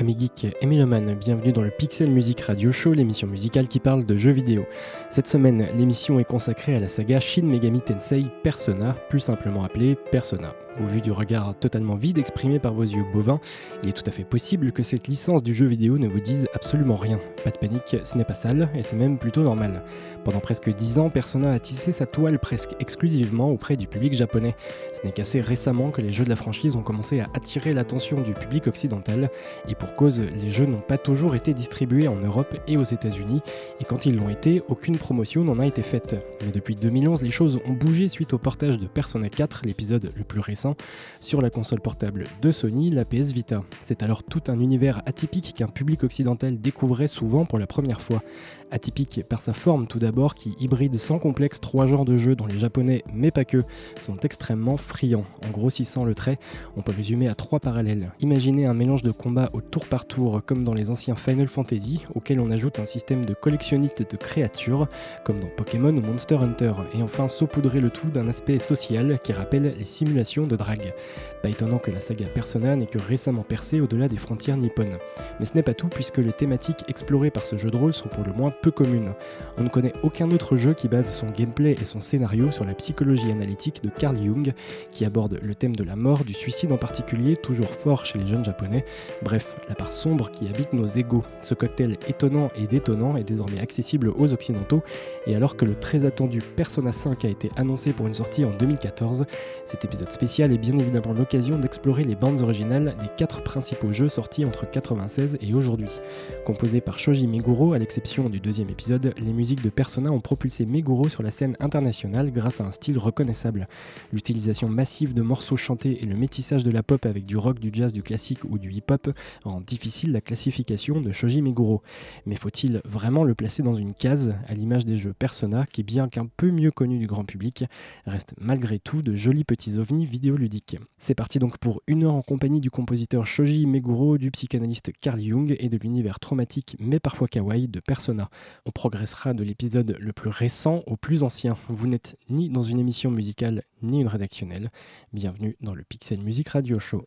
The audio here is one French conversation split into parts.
Amis geeks et mélomanes, bienvenue dans le Pixel Music Radio Show, l'émission musicale qui parle de jeux vidéo. Cette semaine, l'émission est consacrée à la saga Shin Megami Tensei Persona, plus simplement appelée Persona. Au vu du regard totalement vide exprimé par vos yeux bovins, il est tout à fait possible que cette licence du jeu vidéo ne vous dise absolument rien. Pas de panique, ce n'est pas sale, et c'est même plutôt normal. Pendant presque 10 ans, Persona a tissé sa toile presque exclusivement auprès du public japonais. Ce n'est qu'assez récemment que les jeux de la franchise ont commencé à attirer l'attention du public occidental, et pour cause, les jeux n'ont pas toujours été distribués en Europe et aux États-Unis, et quand ils l'ont été, aucune promotion n'en a été faite. Mais depuis 2011, les choses ont bougé suite au portage de Persona 4, l'épisode le plus récent, sur la console portable de Sony, la PS Vita. C'est alors tout un univers atypique qu'un public occidental découvrait souvent pour la première fois. Atypique par sa forme tout d'abord qui hybride sans complexe trois genres de jeux dont les japonais, mais pas que, sont extrêmement friands. En grossissant le trait, on peut résumer à trois parallèles. Imaginez un mélange de combat au tour par tour comme dans les anciens Final Fantasy, auquel on ajoute un système de collectionnite de créatures, comme dans Pokémon ou Monster Hunter, et enfin saupoudrer le tout d'un aspect social qui rappelle les simulations de drague. Pas étonnant que la saga Persona n'ait que récemment percé au-delà des frontières nippones. Mais ce n'est pas tout puisque les thématiques explorées par ce jeu de rôle sont pour le moins peu communes. On ne connaît aucun autre jeu qui base son gameplay et son scénario sur la psychologie analytique de Carl Jung, qui aborde le thème de la mort, du suicide en particulier, toujours fort chez les jeunes japonais. Bref, la part sombre qui habite nos égaux. Ce cocktail étonnant et détonnant est désormais accessible aux occidentaux, et alors que le très attendu Persona 5 a été annoncé pour une sortie en 2014, cet épisode spécial est bien évidemment l'occasion d'explorer les bandes originales des quatre principaux jeux sortis entre 96 et aujourd'hui. Composés par Shoji Meguro, à l'exception du deuxième épisode, les musiques de Persona ont propulsé Meguro sur la scène internationale grâce à un style reconnaissable. L'utilisation massive de morceaux chantés et le métissage de la pop avec du rock, du jazz, du classique ou du hip-hop rend difficile la classification de Shoji Meguro. Mais faut-il vraiment le placer dans une case, à l'image des jeux Persona, qui bien qu'un peu mieux connu du grand public, reste malgré tout de jolis petits ovnis vidéoludiques? C'est parti donc pour une heure en compagnie du compositeur Shoji Meguro, du psychanalyste Carl Jung et de l'univers traumatique mais parfois kawaii de Persona. On progressera de l'épisode le plus récent au plus ancien. Vous n'êtes ni dans une émission musicale ni une rédactionnelle. Bienvenue dans le Pixel Music Radio Show.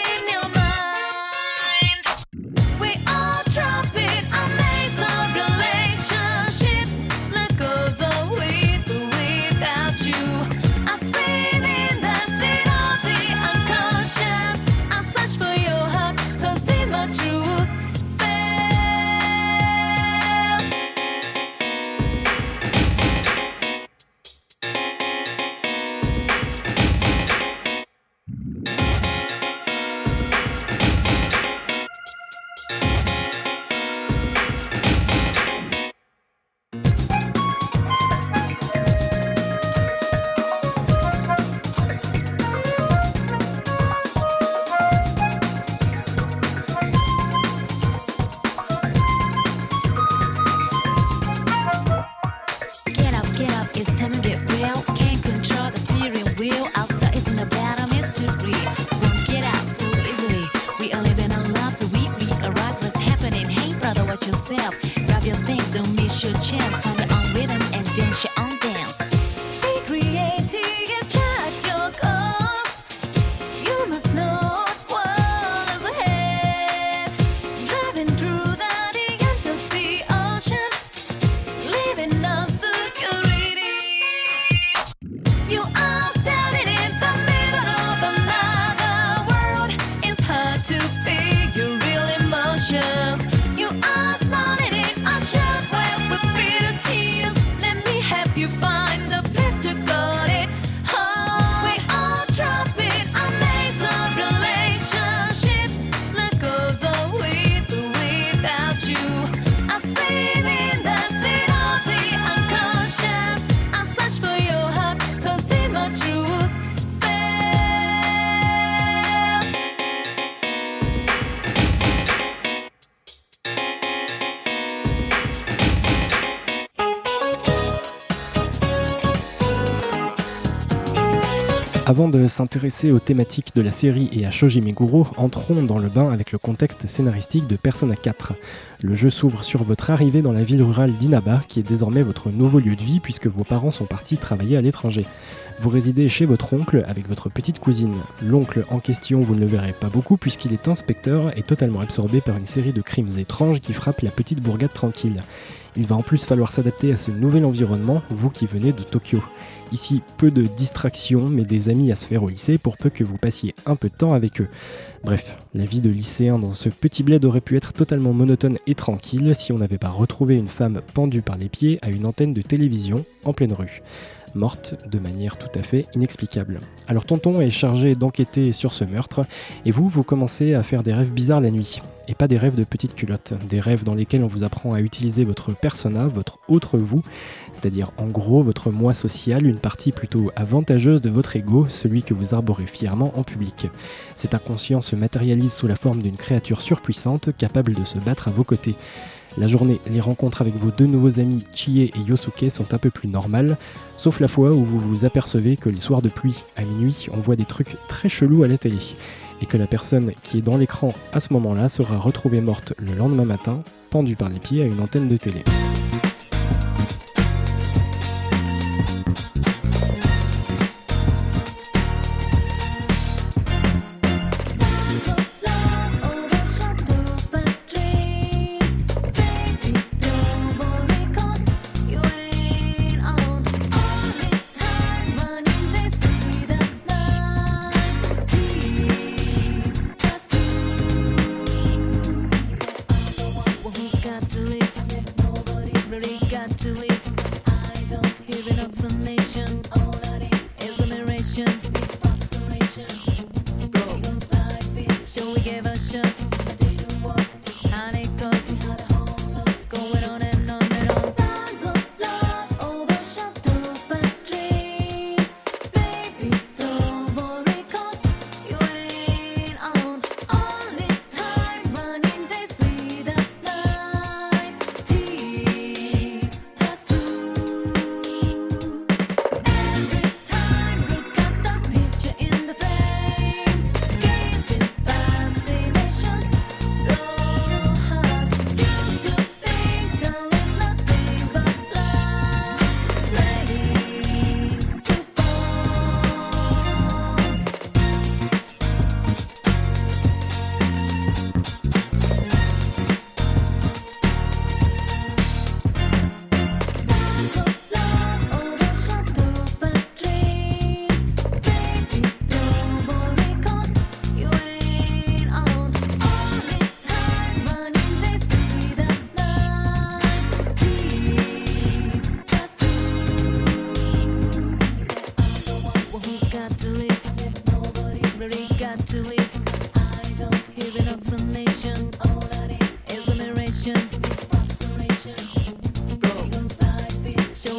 Avant de s'intéresser aux thématiques de la série et à Shoji Meguro, entrons dans le bain avec le contexte scénaristique de Persona 4. Le jeu s'ouvre sur votre arrivée dans la ville rurale d'Inaba, qui est désormais votre nouveau lieu de vie puisque vos parents sont partis travailler à l'étranger. Vous résidez chez votre oncle avec votre petite cousine. L'oncle en question, vous ne le verrez pas beaucoup puisqu'il est inspecteur et totalement absorbé par une série de crimes étranges qui frappent la petite bourgade tranquille. Il va en plus falloir s'adapter à ce nouvel environnement, vous qui venez de Tokyo. Ici, peu de distractions, mais des amis à se faire au lycée pour peu que vous passiez un peu de temps avec eux. Bref, la vie de lycéen dans ce petit bled aurait pu être totalement monotone et tranquille si on n'avait pas retrouvé une femme pendue par les pieds à une antenne de télévision en pleine rue morte de manière tout à fait inexplicable. Alors Tonton est chargé d'enquêter sur ce meurtre, et vous, vous commencez à faire des rêves bizarres la nuit. Et pas des rêves de petites culottes, des rêves dans lesquels on vous apprend à utiliser votre persona, votre autre vous, c'est-à-dire en gros votre moi social, une partie plutôt avantageuse de votre ego, celui que vous arborez fièrement en public. Cet inconscient se matérialise sous la forme d'une créature surpuissante capable de se battre à vos côtés. La journée, les rencontres avec vos deux nouveaux amis Chie et Yosuke sont un peu plus normales, sauf la fois où vous vous apercevez que les soirs de pluie, à minuit, on voit des trucs très chelous à la télé, et que la personne qui est dans l'écran à ce moment-là sera retrouvée morte le lendemain matin, pendue par les pieds à une antenne de télé. to I don't hear an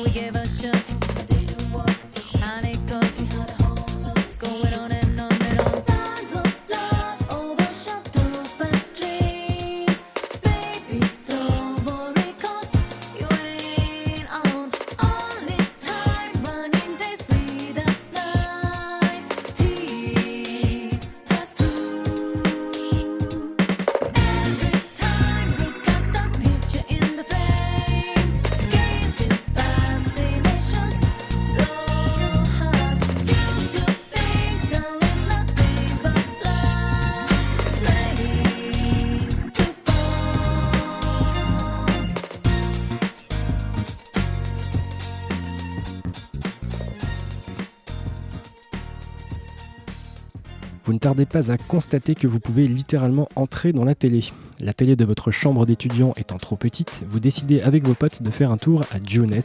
we a shot. Tardez pas à constater que vous pouvez littéralement entrer dans la télé. La télé de votre chambre d'étudiant étant trop petite, vous décidez avec vos potes de faire un tour à Jones,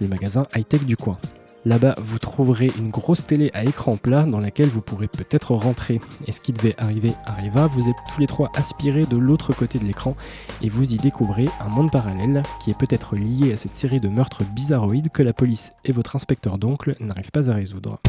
le magasin high-tech du coin. Là-bas, vous trouverez une grosse télé à écran plat dans laquelle vous pourrez peut-être rentrer. Et ce qui devait arriver arriva, vous êtes tous les trois aspirés de l'autre côté de l'écran et vous y découvrez un monde parallèle qui est peut-être lié à cette série de meurtres bizarroïdes que la police et votre inspecteur d'oncle n'arrivent pas à résoudre.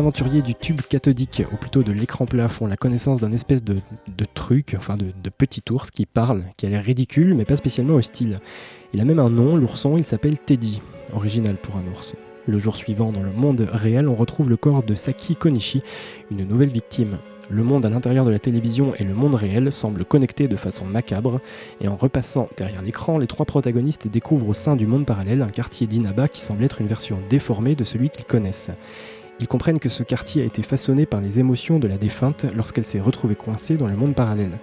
Aventuriers du tube cathodique, ou plutôt de l'écran plat, font la connaissance d'un espèce de, truc, enfin de, de petit ours qui parle, qui a l'air ridicule mais pas spécialement hostile. Il a même un nom, l'ourson, il s'appelle Teddy, original pour un ours. Le jour suivant, dans le monde réel, on retrouve le corps de Saki Konishi, une nouvelle victime. Le monde à l'intérieur de la télévision et le monde réel semblent connectés de façon macabre, et en repassant derrière l'écran, les trois protagonistes découvrent au sein du monde parallèle un quartier d'Inaba qui semble être une version déformée de celui qu'ils connaissent. Ils comprennent que ce quartier a été façonné par les émotions de la défunte lorsqu'elle s'est retrouvée coincée dans le monde parallèle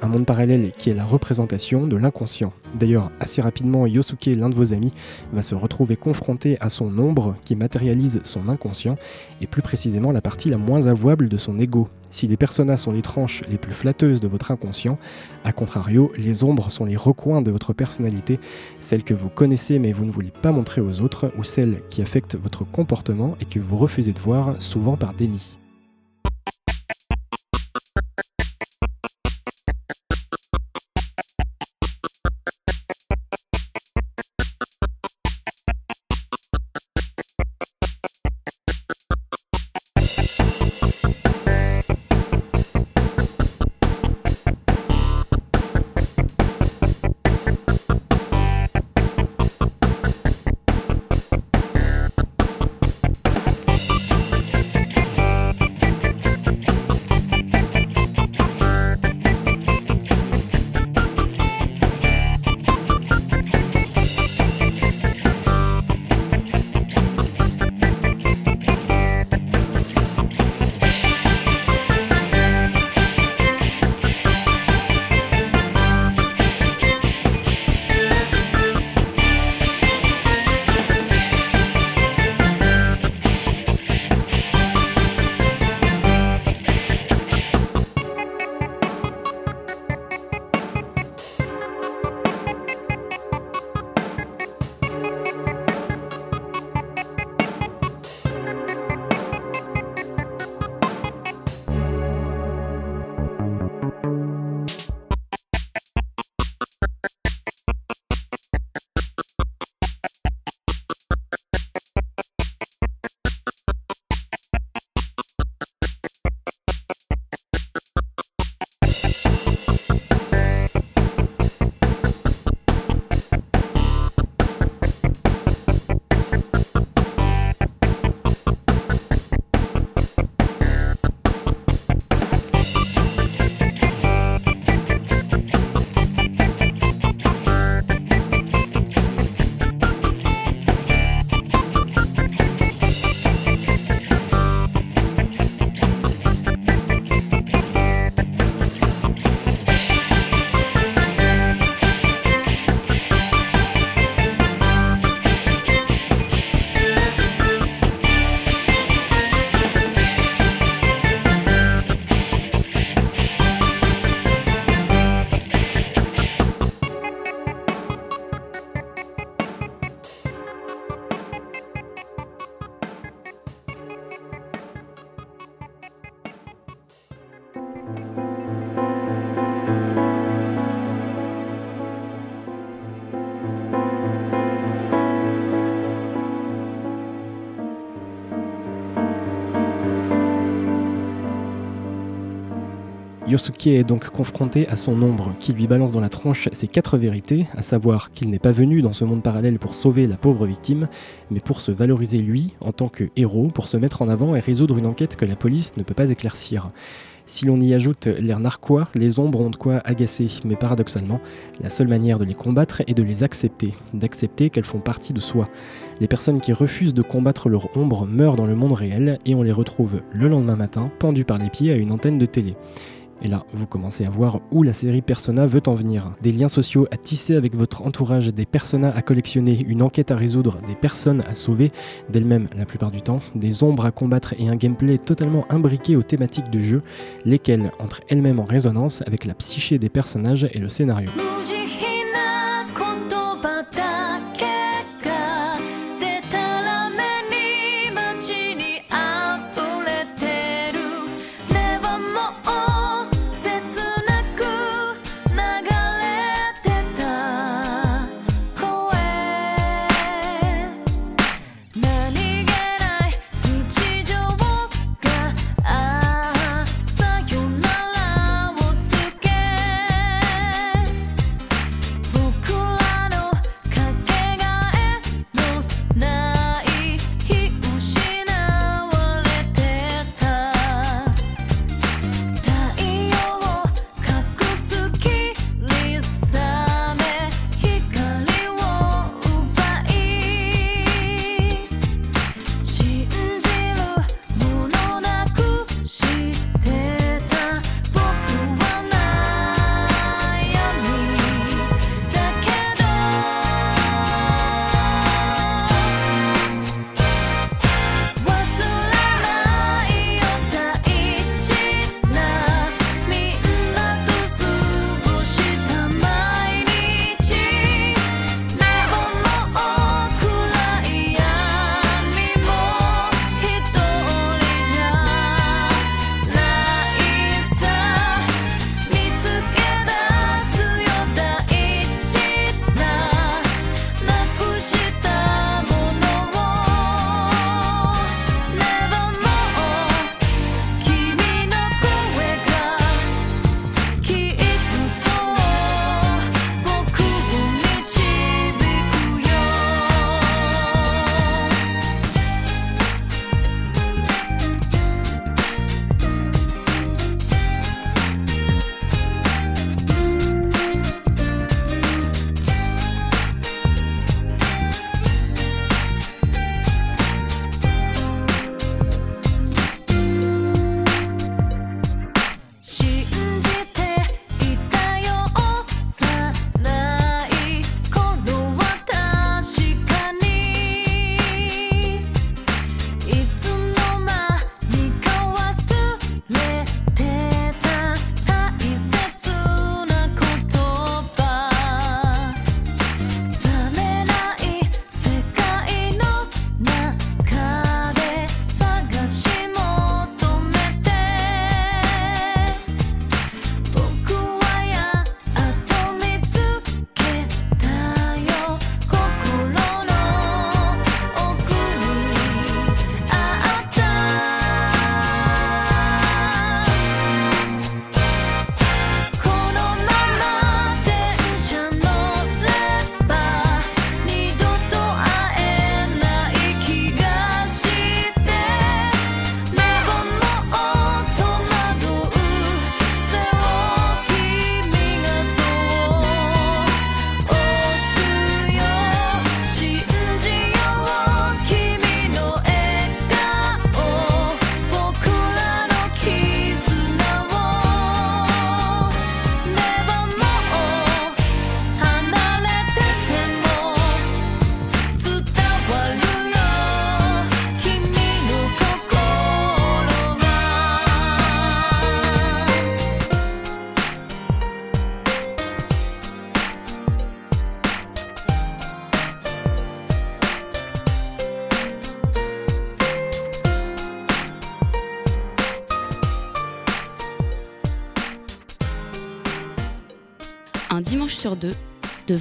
un monde parallèle qui est la représentation de l'inconscient. D'ailleurs, assez rapidement, Yosuke, l'un de vos amis, va se retrouver confronté à son ombre qui matérialise son inconscient, et plus précisément la partie la moins avouable de son ego. Si les personnages sont les tranches les plus flatteuses de votre inconscient, à contrario, les ombres sont les recoins de votre personnalité, celles que vous connaissez mais vous ne voulez pas montrer aux autres, ou celles qui affectent votre comportement et que vous refusez de voir, souvent par déni. Yosuke est donc confronté à son ombre, qui lui balance dans la tronche ses quatre vérités, à savoir qu'il n'est pas venu dans ce monde parallèle pour sauver la pauvre victime, mais pour se valoriser lui en tant que héros, pour se mettre en avant et résoudre une enquête que la police ne peut pas éclaircir. Si l'on y ajoute l'air narquois, les ombres ont de quoi agacer, mais paradoxalement, la seule manière de les combattre est de les accepter, d'accepter qu'elles font partie de soi. Les personnes qui refusent de combattre leur ombre meurent dans le monde réel et on les retrouve le lendemain matin pendus par les pieds à une antenne de télé. Et là, vous commencez à voir où la série Persona veut en venir. Des liens sociaux à tisser avec votre entourage, des personas à collectionner, une enquête à résoudre, des personnes à sauver, d'elles-mêmes la plupart du temps, des ombres à combattre et un gameplay totalement imbriqué aux thématiques du jeu, lesquelles entrent elles-mêmes en résonance avec la psyché des personnages et le scénario.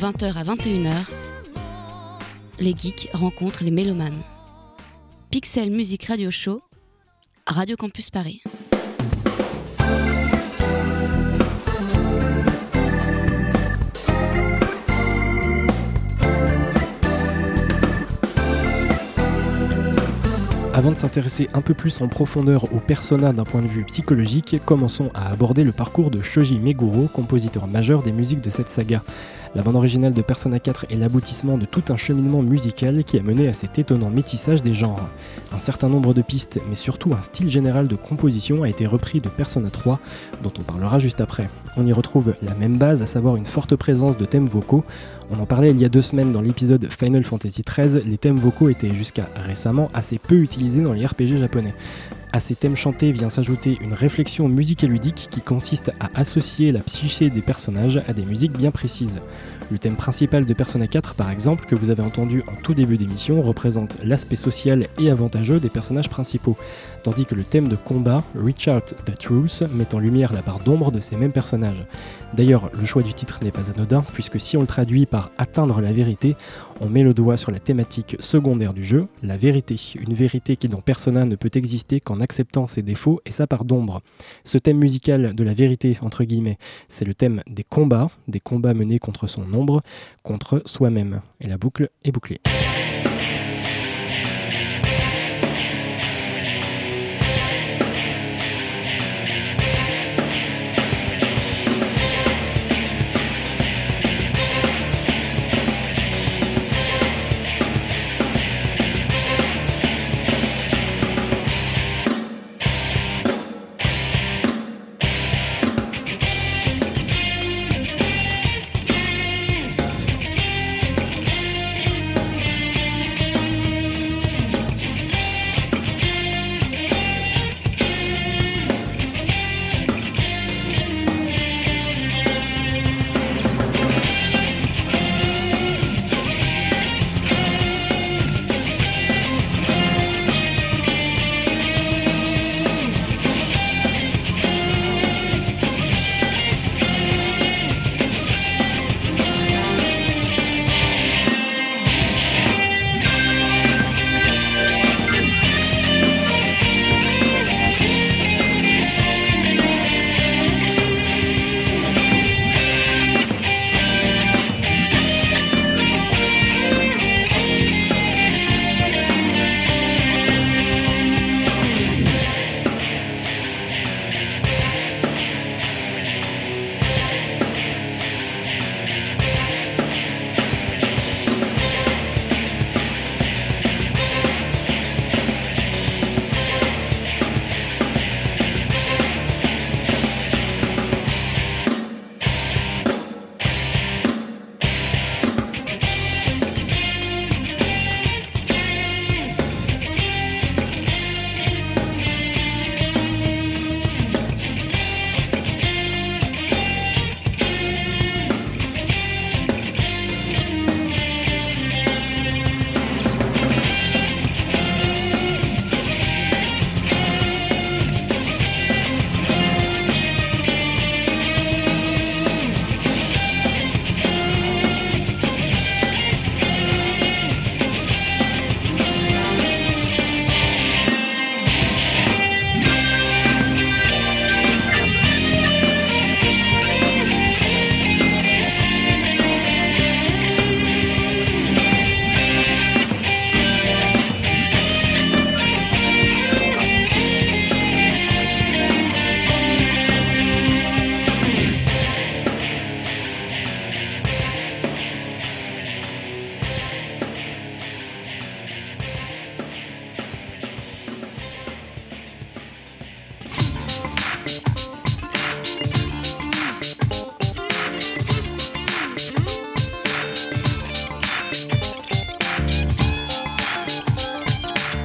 20h à 21h, les geeks rencontrent les mélomanes. Pixel Music Radio Show, Radio Campus Paris. Avant de s'intéresser un peu plus en profondeur au persona d'un point de vue psychologique, commençons à aborder le parcours de Shoji Meguro, compositeur majeur des musiques de cette saga. La bande originale de Persona 4 est l'aboutissement de tout un cheminement musical qui a mené à cet étonnant métissage des genres. Un certain nombre de pistes, mais surtout un style général de composition a été repris de Persona 3, dont on parlera juste après. On y retrouve la même base, à savoir une forte présence de thèmes vocaux. On en parlait il y a deux semaines dans l'épisode Final Fantasy XIII, les thèmes vocaux étaient jusqu'à récemment assez peu utilisés dans les RPG japonais. À ces thèmes chantés vient s'ajouter une réflexion musique-ludique qui consiste à associer la psyché des personnages à des musiques bien précises. Le thème principal de Persona 4, par exemple, que vous avez entendu en tout début d'émission, représente l'aspect social et avantageux des personnages principaux, tandis que le thème de combat, Reach Out the Truth, met en lumière la part d'ombre de ces mêmes personnages. D'ailleurs, le choix du titre n'est pas anodin, puisque si on le traduit par atteindre la vérité, on met le doigt sur la thématique secondaire du jeu, la vérité, une vérité qui dans Persona ne peut exister qu'en acceptant ses défauts et sa part d'ombre. Ce thème musical de la vérité, entre guillemets, c'est le thème des combats, des combats menés contre son ombre, contre soi-même. Et la boucle est bouclée.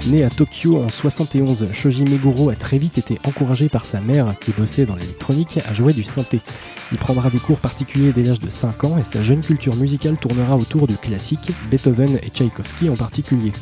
Né à Tokyo en 71, Shoji Meguro a très vite été encouragé par sa mère, qui bossait dans l'électronique, à jouer du synthé. Il prendra des cours particuliers dès l'âge de 5 ans et sa jeune culture musicale tournera autour du classique, Beethoven et Tchaïkovski en particulier.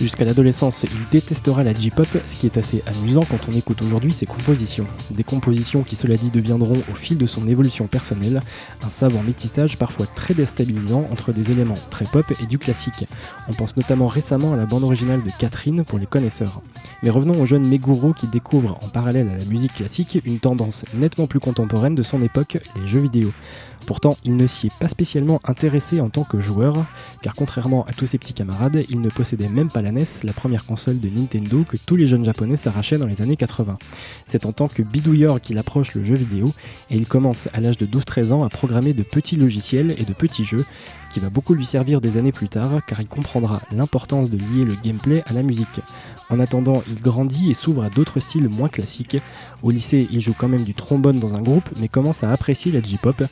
Jusqu'à l'adolescence, il détestera la J-pop, ce qui est assez amusant quand on écoute aujourd'hui ses compositions. Des compositions qui, cela dit, deviendront au fil de son évolution personnelle un savant métissage parfois très déstabilisant entre des éléments très pop et du classique. On pense notamment récemment à la bande originale de Catherine pour les connaisseurs. Mais revenons au jeune Meguro qui découvre en parallèle à la musique classique une tendance nettement plus contemporaine de son époque, les jeux vidéo. Pourtant, il ne s'y est pas spécialement intéressé en tant que joueur, car contrairement à tous ses petits camarades, il ne possédait même pas la NES, la première console de Nintendo que tous les jeunes japonais s'arrachaient dans les années 80. C'est en tant que bidouilleur qu'il approche le jeu vidéo, et il commence à l'âge de 12-13 ans à programmer de petits logiciels et de petits jeux, ce qui va beaucoup lui servir des années plus tard, car il comprendra l'importance de lier le gameplay à la musique. En attendant, il grandit et s'ouvre à d'autres styles moins classiques. Au lycée, il joue quand même du trombone dans un groupe, mais commence à apprécier la J-pop,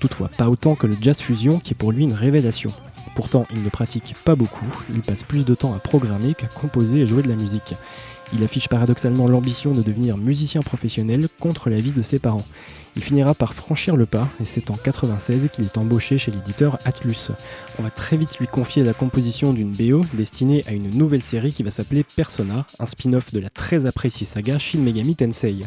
toutefois pas autant que le jazz fusion qui est pour lui une révélation. Pourtant, il ne pratique pas beaucoup, il passe plus de temps à programmer qu'à composer et jouer de la musique. Il affiche paradoxalement l'ambition de devenir musicien professionnel contre l'avis de ses parents. Il finira par franchir le pas et c'est en 96 qu'il est embauché chez l'éditeur Atlus. On va très vite lui confier la composition d'une BO destinée à une nouvelle série qui va s'appeler Persona, un spin-off de la très appréciée saga Shin Megami Tensei.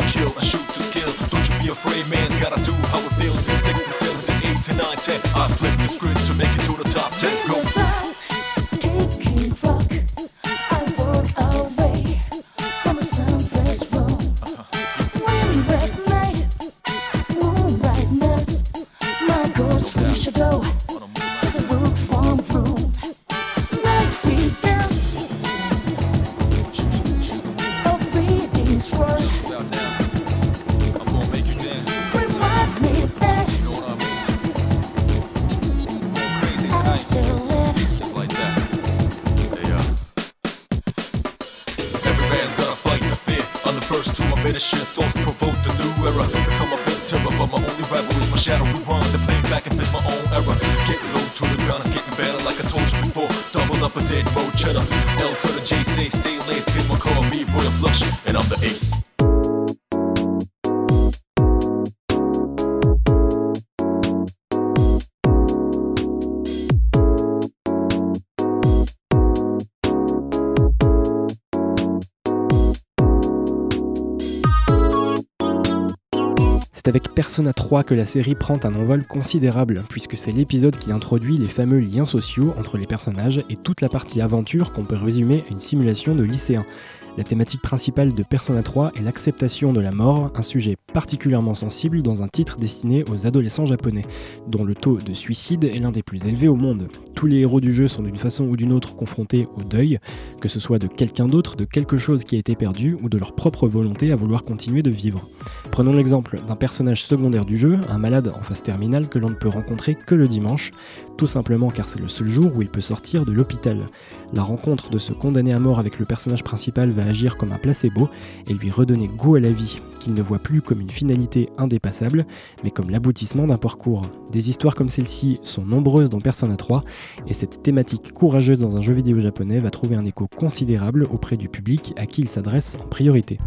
I shoot to skill. Don't you be afraid, man's gotta do how it feels. 6 to 7 to 8 to 9, 10. I flip the script to make it to the top 10. Persona 3 que la série prend un envol considérable, puisque c'est l'épisode qui introduit les fameux liens sociaux entre les personnages et toute la partie aventure qu'on peut résumer à une simulation de lycéen. La thématique principale de Persona 3 est l'acceptation de la mort, un sujet particulièrement sensible dans un titre destiné aux adolescents japonais, dont le taux de suicide est l'un des plus élevés au monde. Tous les héros du jeu sont d'une façon ou d'une autre confrontés au deuil, que ce soit de quelqu'un d'autre, de quelque chose qui a été perdu, ou de leur propre volonté à vouloir continuer de vivre. Prenons l'exemple d'un personnage secondaire du jeu, un malade en phase terminale que l'on ne peut rencontrer que le dimanche, tout simplement car c'est le seul jour où il peut sortir de l'hôpital. La rencontre de ce condamné à mort avec le personnage principal va agir comme un placebo et lui redonner goût à la vie, qu'il ne voit plus comme une finalité indépassable, mais comme l'aboutissement d'un parcours. Des histoires comme celle-ci sont nombreuses dans Persona 3, et cette thématique courageuse dans un jeu vidéo japonais va trouver un écho considérable auprès du public à qui il s'adresse en priorité.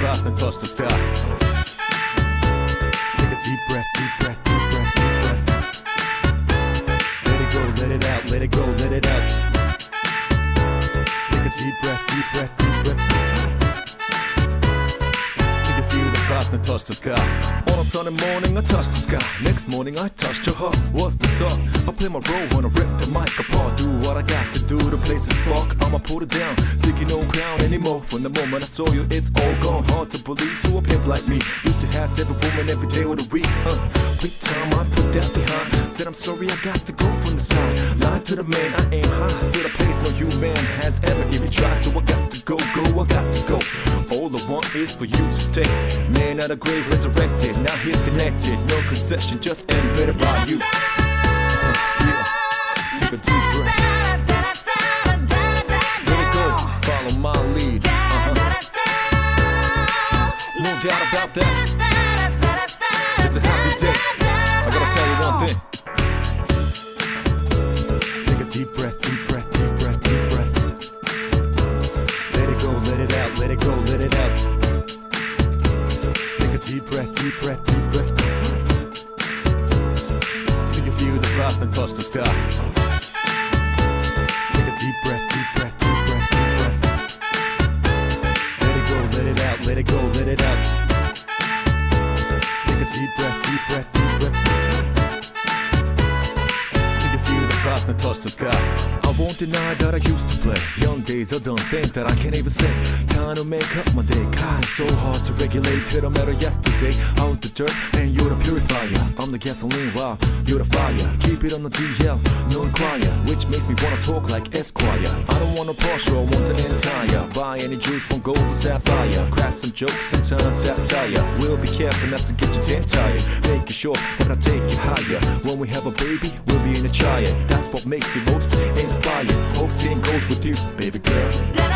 Frost and touch the sky. Take a deep breath, deep breath, deep breath, deep breath. Let it go, let it out, let it go, let it out. Take a deep breath, touch the sky. On a Sunday morning, I touched the sky. Next morning, I touched your heart. What's the start? I play my role when I rip the mic apart. Do what I got to do to place a spark. I'ma put it down, seeking no crown anymore. From the moment I saw you, it's all gone. Hard to believe to a pimp like me. Used to have seven women every day of the week. Uh, big time, I put that behind. Said I'm sorry, I got to go from the side. Lie to the man, I aim high to the place no human has ever even tried. So I got to go, go, I got to go. All I want is for you to stay. Man grave resurrected, now he's connected. No concession, just embedded by you. Uh, yeah. Deep breath. That I can't even say. Time to make up my day. God, it's so hard to regulate till I met her yesterday. I was the dirt and you're the purifier. I'm the gasoline, wow, you're the fire. Keep it on the DL, no inquire, which makes me wanna talk like Esquire. I don't wanna Porsche, I want an entire. Buy any juice from gold to sapphire. Crack some jokes and turn satire. We'll be careful not to get you damn tired. Making sure that I take you higher. When we have a baby, we'll be in a child. That's what makes me most inspired. Hope seeing goes with you, baby girl.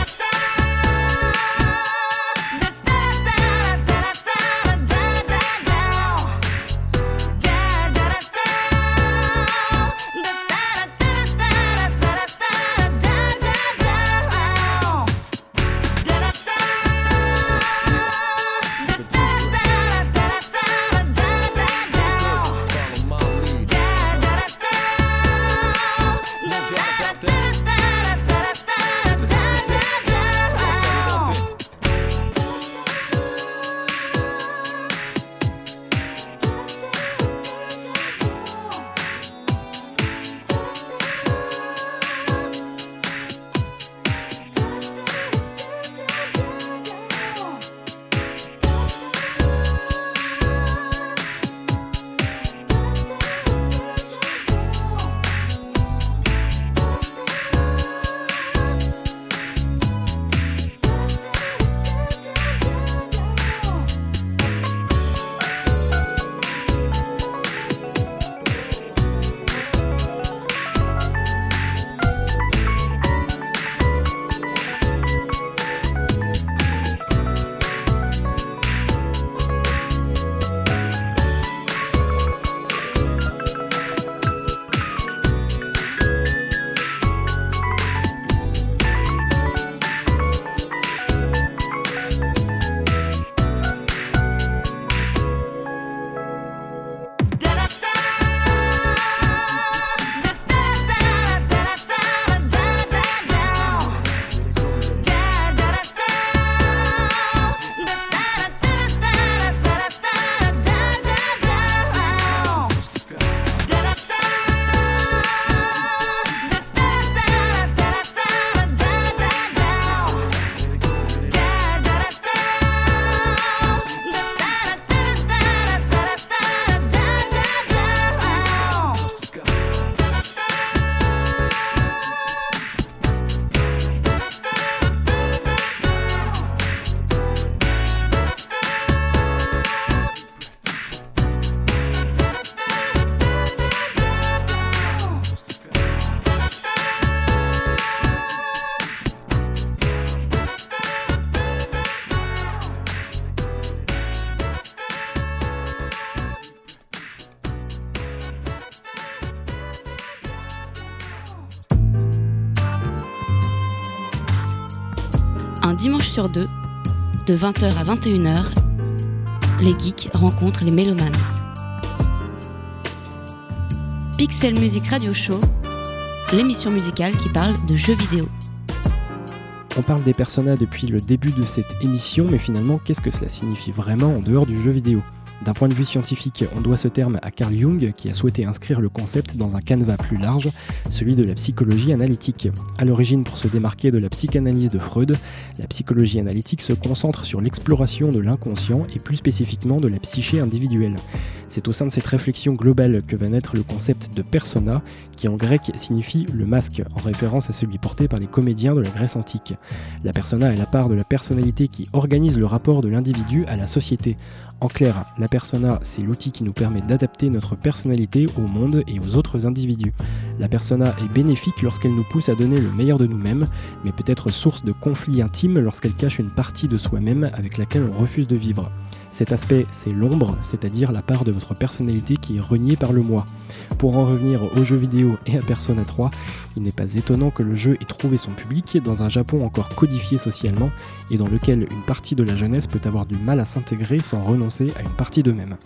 Sur deux, de 20h à 21h, les geeks rencontrent les mélomanes. Pixel Music Radio Show, l'émission musicale qui parle de jeux vidéo. On parle des personas depuis le début de cette émission, mais finalement, qu'est-ce que cela signifie vraiment en dehors du jeu vidéo? D'un point de vue scientifique, on doit ce terme à Carl Jung qui a souhaité inscrire le concept dans un canevas plus large, celui de la psychologie analytique. À l'origine, pour se démarquer de la psychanalyse de Freud, la psychologie analytique se concentre sur l'exploration de l'inconscient et plus spécifiquement de la psyché individuelle. C'est au sein de cette réflexion globale que va naître le concept de persona, qui en grec signifie le masque, en référence à celui porté par les comédiens de la Grèce antique. La persona est la part de la personnalité qui organise le rapport de l'individu à la société. En clair, la persona, c'est l'outil qui nous permet d'adapter notre personnalité au monde et aux autres individus. La persona est bénéfique lorsqu'elle nous pousse à donner le meilleur de nous-mêmes, mais peut être source de conflits intimes lorsqu'elle cache une partie de soi-même avec laquelle on refuse de vivre. Cet aspect, c'est l'ombre, c'est-à-dire la part de votre personnalité qui est reniée par le moi. Pour en revenir aux jeux vidéo et à Persona 3, il n'est pas étonnant que le jeu ait trouvé son public dans un Japon encore codifié socialement et dans lequel une partie de la jeunesse peut avoir du mal à s'intégrer sans renoncer à une partie d'eux-mêmes.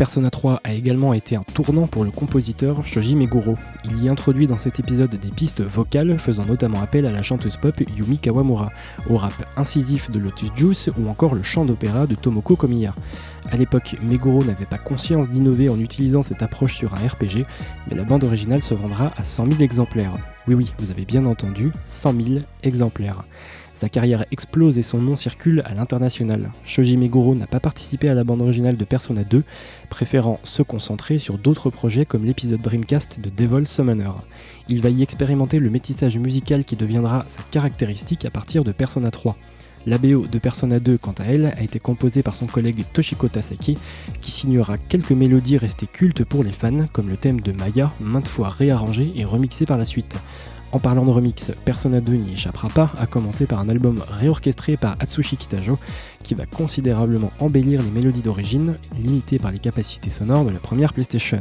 Persona 3 a également été un tournant pour le compositeur Shoji Meguro. Il y introduit dans cet épisode des pistes vocales faisant notamment appel à la chanteuse pop Yumi Kawamura, au rap incisif de Lotus Juice ou encore le chant d'opéra de Tomoko Komiya. A l'époque, Meguro n'avait pas conscience d'innover en utilisant cette approche sur un RPG, mais la bande originale se vendra à 100 000 exemplaires. Oui oui, vous avez bien entendu, 100 000 exemplaires. Sa carrière explose et son nom circule à l'international. Shoji Meguro n'a pas participé à la bande originale de Persona 2, préférant se concentrer sur d'autres projets comme l'épisode Dreamcast de Devil Summoner. Il va y expérimenter le métissage musical qui deviendra sa caractéristique à partir de Persona 3. La BO de Persona 2, quant à elle, a été composée par son collègue Toshiko Tasaki, qui signera quelques mélodies restées cultes pour les fans, comme le thème de Maya, maintes fois réarrangé et remixé par la suite. En parlant de remix, Persona 2 n'y échappera pas, à commencer par un album réorchestré par Atsushi Kitajo, qui va considérablement embellir les mélodies d'origine, limitées par les capacités sonores de la première PlayStation.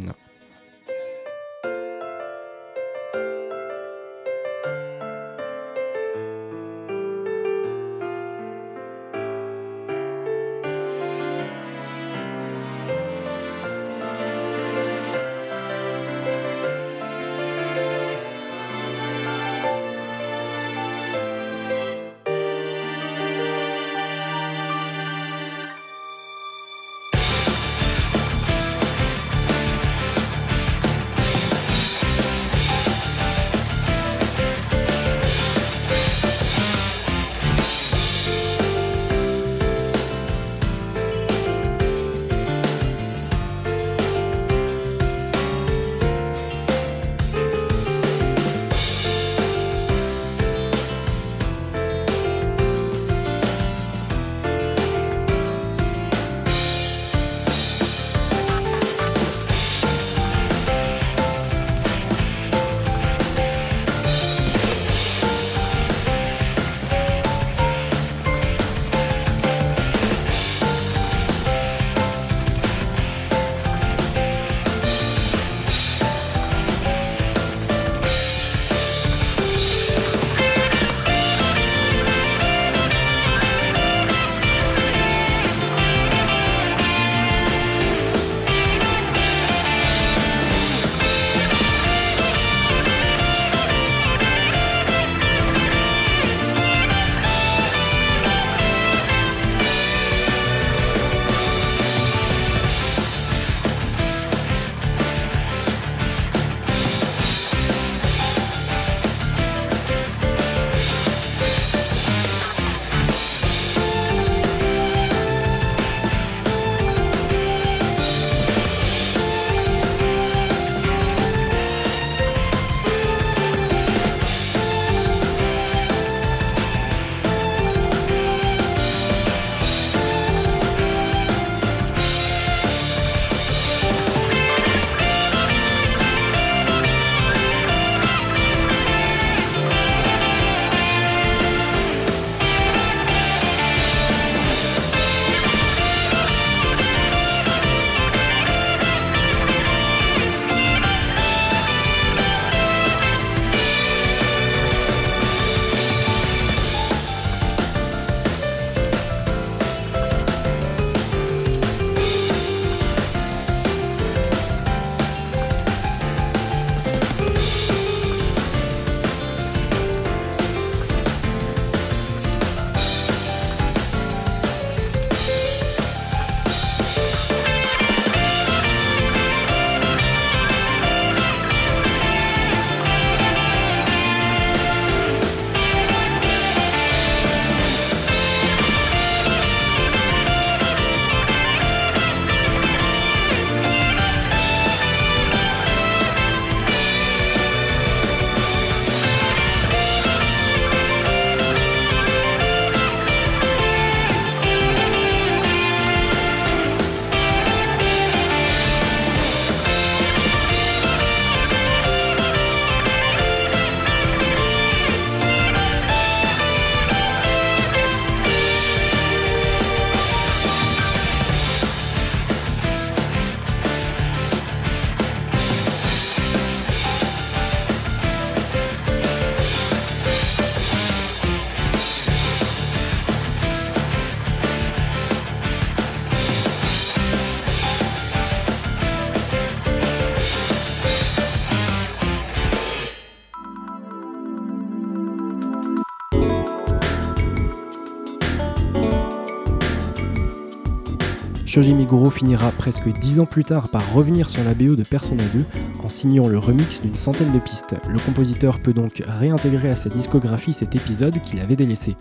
Shoji Meguro finira presque dix ans plus tard par revenir sur la BO de Persona 2 en signant le remix d'une centaine de pistes. Le compositeur peut donc réintégrer à sa discographie cet épisode qu'il avait délaissé.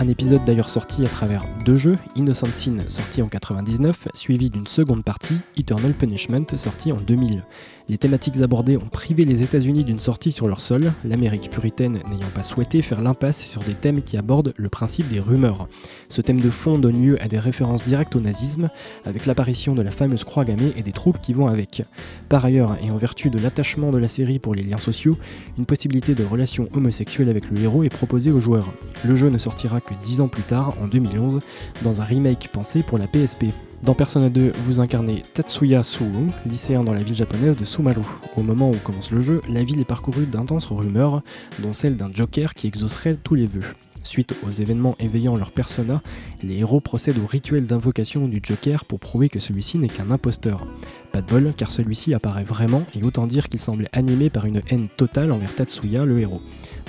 Un épisode d'ailleurs sorti à travers deux jeux, Innocent Sin sorti en 99, suivi d'une seconde partie, Eternal Punishment sorti en 2000. Les thématiques abordées ont privé les États-Unis d'une sortie sur leur sol, l'Amérique puritaine n'ayant pas souhaité faire l'impasse sur des thèmes qui abordent le principe des rumeurs. Ce thème de fond donne lieu à des références directes au nazisme, avec l'apparition de la fameuse croix gammée et des troupes qui vont avec. Par ailleurs, et en vertu de l'attachement de la série pour les liens sociaux, une possibilité de relation homosexuelle avec le héros est proposée aux joueurs. Le jeu ne sortira que 10 ans plus tard, en 2011, dans un remake pensé pour la PSP. Dans Persona 2, vous incarnez Tatsuya Suo, lycéen dans la ville japonaise de Sumaru. Au moment où commence le jeu, la ville est parcourue d'intenses rumeurs, dont celle d'un Joker qui exaucerait tous les vœux. Suite aux événements éveillant leur persona, les héros procèdent au rituel d'invocation du Joker pour prouver que celui-ci n'est qu'un imposteur. Pas de bol, car celui-ci apparaît vraiment et autant dire qu'il semblait animé par une haine totale envers Tatsuya, le héros.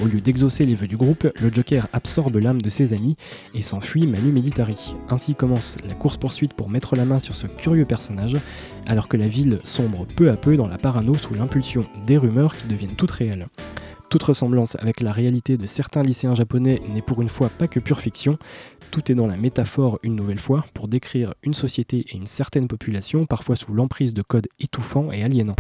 Au lieu d'exaucer les vœux du groupe, le Joker absorbe l'âme de ses amis et s'enfuit manu militari. Ainsi commence la course-poursuite pour mettre la main sur ce curieux personnage, alors que la ville sombre peu à peu dans la parano sous l'impulsion des rumeurs qui deviennent toutes réelles. Toute ressemblance avec la réalité de certains lycéens japonais n'est pour une fois pas que pure fiction, tout est dans la métaphore une nouvelle fois pour décrire une société et une certaine population parfois sous l'emprise de codes étouffants et aliénants.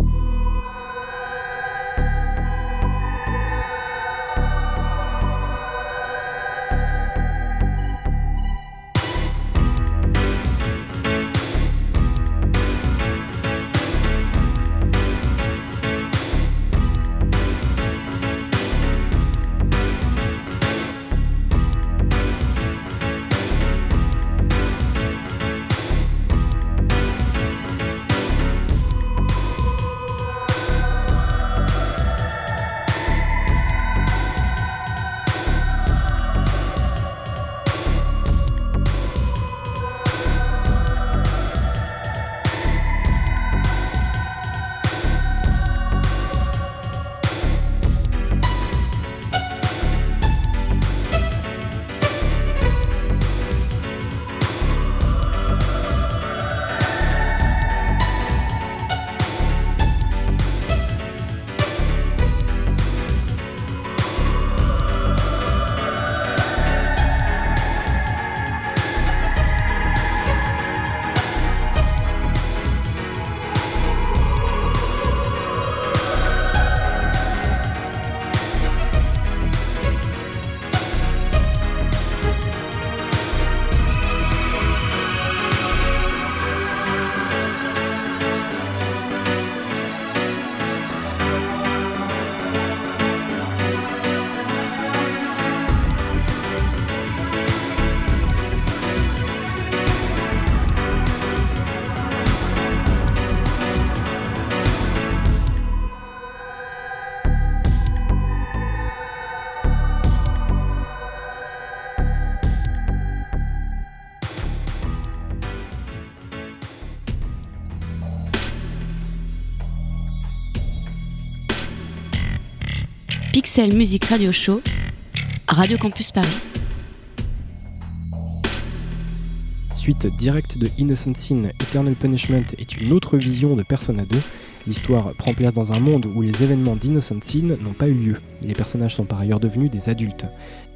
Pixel Music Radio Show, Radio Campus Paris. Suite directe de Innocent Sin, Eternal Punishment est une autre vision de Persona 2. L'histoire prend place dans un monde où les événements d'Innocent Sin n'ont pas eu lieu. Les personnages sont par ailleurs devenus des adultes.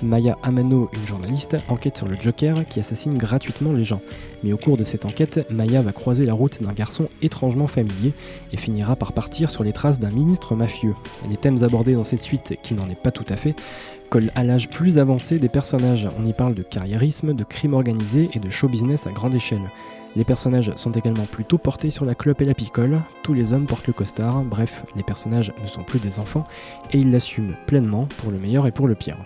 Maya Amano, une journaliste, enquête sur le Joker qui assassine gratuitement les gens. Mais au cours de cette enquête, Maya va croiser la route d'un garçon étrangement familier et finira par partir sur les traces d'un ministre mafieux. Les thèmes abordés dans cette suite, qui n'en est pas tout à fait, collent à l'âge plus avancé des personnages. On y parle de carriérisme, de crime organisé et de show business à grande échelle. Les personnages sont également plutôt portés sur la clope et la picole, tous les hommes portent le costard, bref, les personnages ne sont plus des enfants et ils l'assument pleinement pour le meilleur et pour le pire.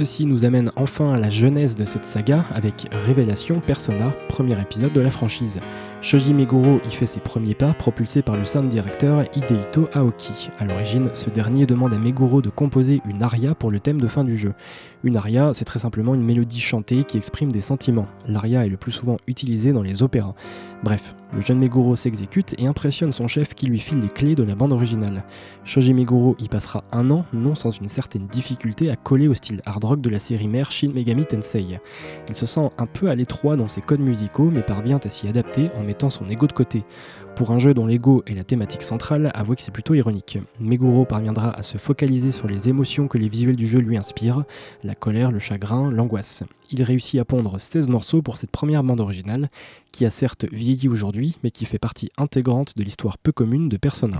Ceci nous amène enfin à la genèse de cette saga avec Révélation Persona, premier épisode de la franchise. Shoji Meguro y fait ses premiers pas, propulsé par le sound directeur Hidehito Aoki. A l'origine, ce dernier demande à Meguro de composer une aria pour le thème de fin du jeu. Une aria, c'est très simplement une mélodie chantée qui exprime des sentiments. L'aria est le plus souvent utilisé dans les opéras. Bref, le jeune Meguro s'exécute et impressionne son chef qui lui file les clés de la bande originale. Shoji Meguro y passera un an, non sans une certaine difficulté, à coller au style hard rock de la série mère Shin Megami Tensei. Il se sent un peu à l'étroit dans ses codes musicaux, mais parvient à s'y adapter en mettant son ego de côté. Pour un jeu dont l'ego est la thématique centrale, avouez que c'est plutôt ironique. Meguro parviendra à se focaliser sur les émotions que les visuels du jeu lui inspirent, la colère, le chagrin, l'angoisse. Il réussit à pondre 16 morceaux pour cette première bande originale, qui a certes vieilli aujourd'hui, mais qui fait partie intégrante de l'histoire peu commune de Persona.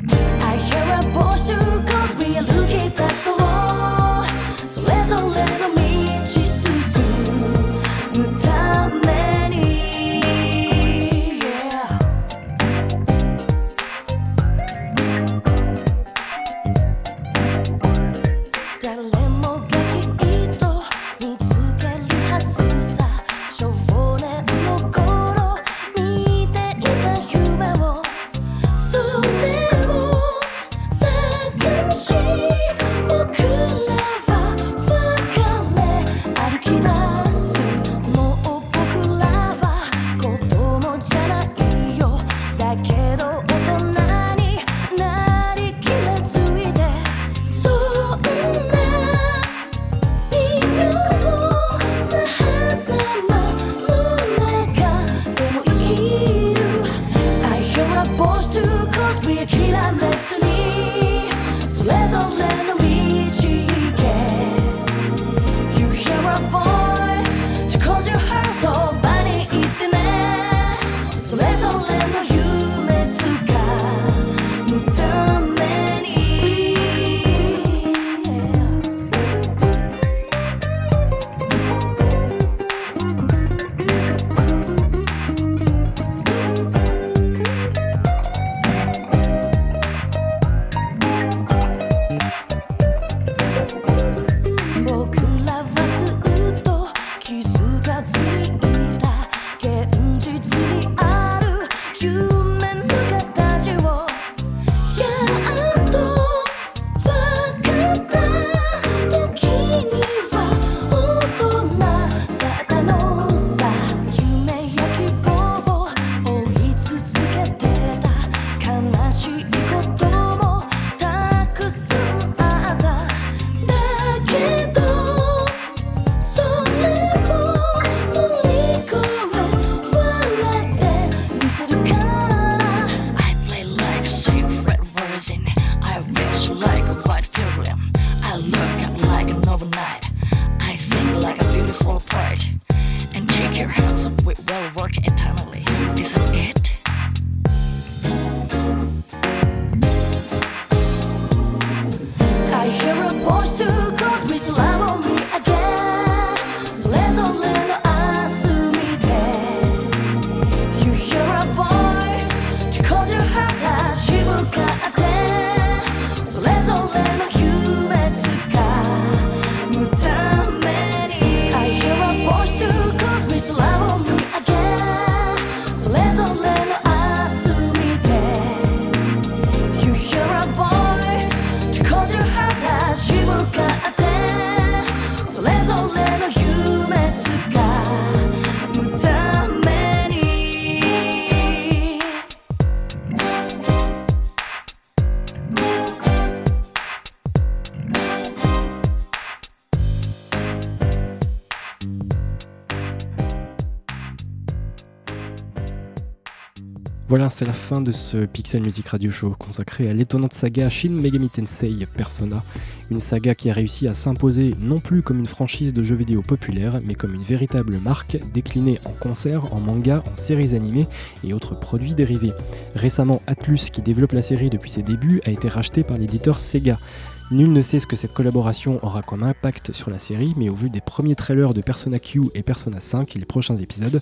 Voilà, c'est la fin de ce Pixel Music Radio Show consacré à l'étonnante saga Shin Megami Tensei Persona, une saga qui a réussi à s'imposer non plus comme une franchise de jeux vidéo populaire, mais comme une véritable marque déclinée en concert, en manga, en séries animées et autres produits dérivés. Récemment, Atlus, qui développe la série depuis ses débuts, a été racheté par l'éditeur Sega. Nul ne sait ce que cette collaboration aura comme impact sur la série, mais au vu des premiers trailers de Persona Q et Persona 5 et les prochains épisodes,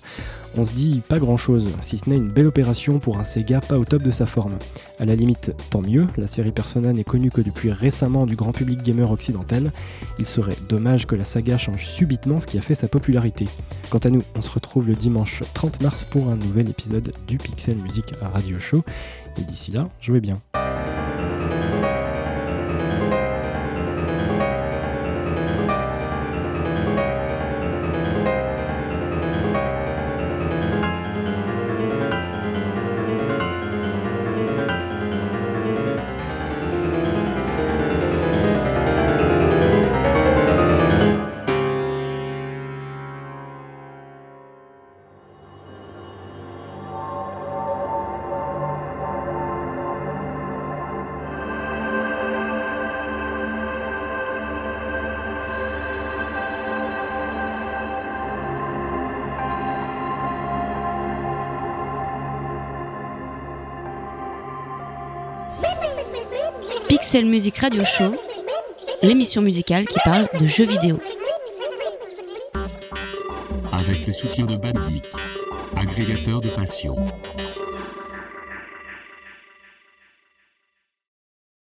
on se dit pas grand chose, si ce n'est une belle opération pour un Sega pas au top de sa forme. À la limite, tant mieux, la série Persona n'est connue que depuis récemment du grand public gamer occidental, il serait dommage que la saga change subitement ce qui a fait sa popularité. Quant à nous, on se retrouve le dimanche 30 mars pour un nouvel épisode du Pixel Music Radio Show, et d'ici là, jouez bien. Pixel Music Radio Show, l'émission musicale qui parle de jeux vidéo. Avec le soutien de Bandic, agrégateur de passion.